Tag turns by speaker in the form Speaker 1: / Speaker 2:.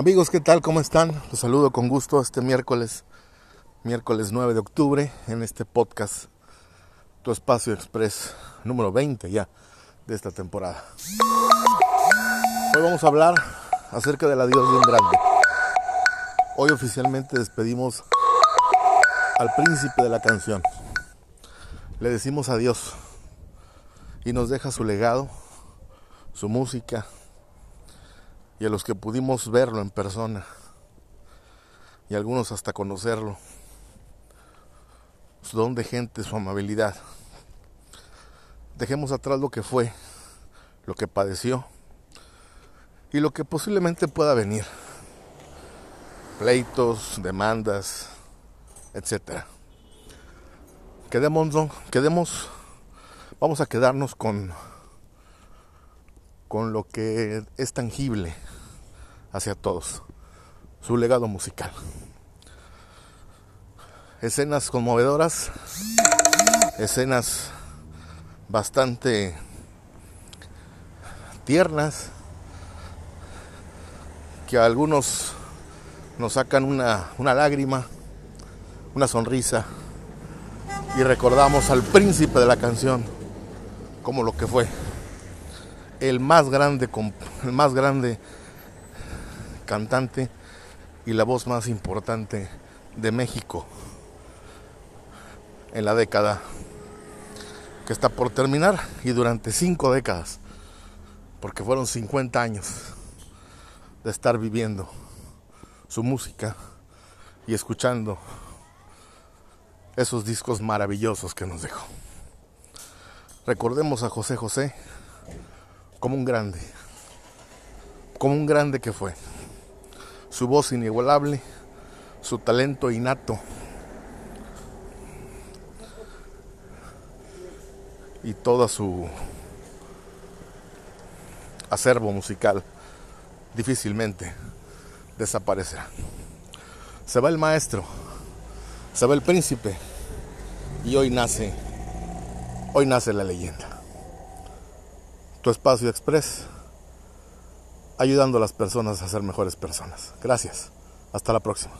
Speaker 1: Amigos, ¿qué tal? ¿Cómo están? Los saludo con gusto este miércoles, miércoles 9 de octubre, en este podcast, Tu Espacio Express número 20 ya de esta temporada. Hoy vamos a hablar acerca del adiós de un grande. Hoy oficialmente despedimos al príncipe de la canción. Le decimos adiós y nos deja su legado, su música, y a los que pudimos verlo en persona y algunos hasta conocerlo, su don de gente, su amabilidad. Dejemos atrás lo que fue, lo que padeció y lo que posiblemente pueda venir. Pleitos, demandas, etc. Quedemos, quedemos, vamos a quedarnos con con lo que es tangible hacia todos, su legado musical. Escenas conmovedoras, escenas bastante tiernas, que a algunos nos sacan una, una lágrima, una sonrisa, y recordamos al príncipe de la canción como lo que fue el más grande, el más grande cantante y la voz más importante de México en la década que está por terminar y durante cinco décadas, porque fueron 50 años de estar viviendo su música y escuchando esos discos maravillosos que nos dejó. Recordemos a José José como un grande, como un grande que fue. Su voz inigualable, su talento innato. Y toda su acervo musical difícilmente desaparecerá. Se va el maestro, se va el príncipe y hoy nace, hoy nace la leyenda. Tu espacio express, ayudando a las personas a ser mejores personas. Gracias. Hasta la próxima.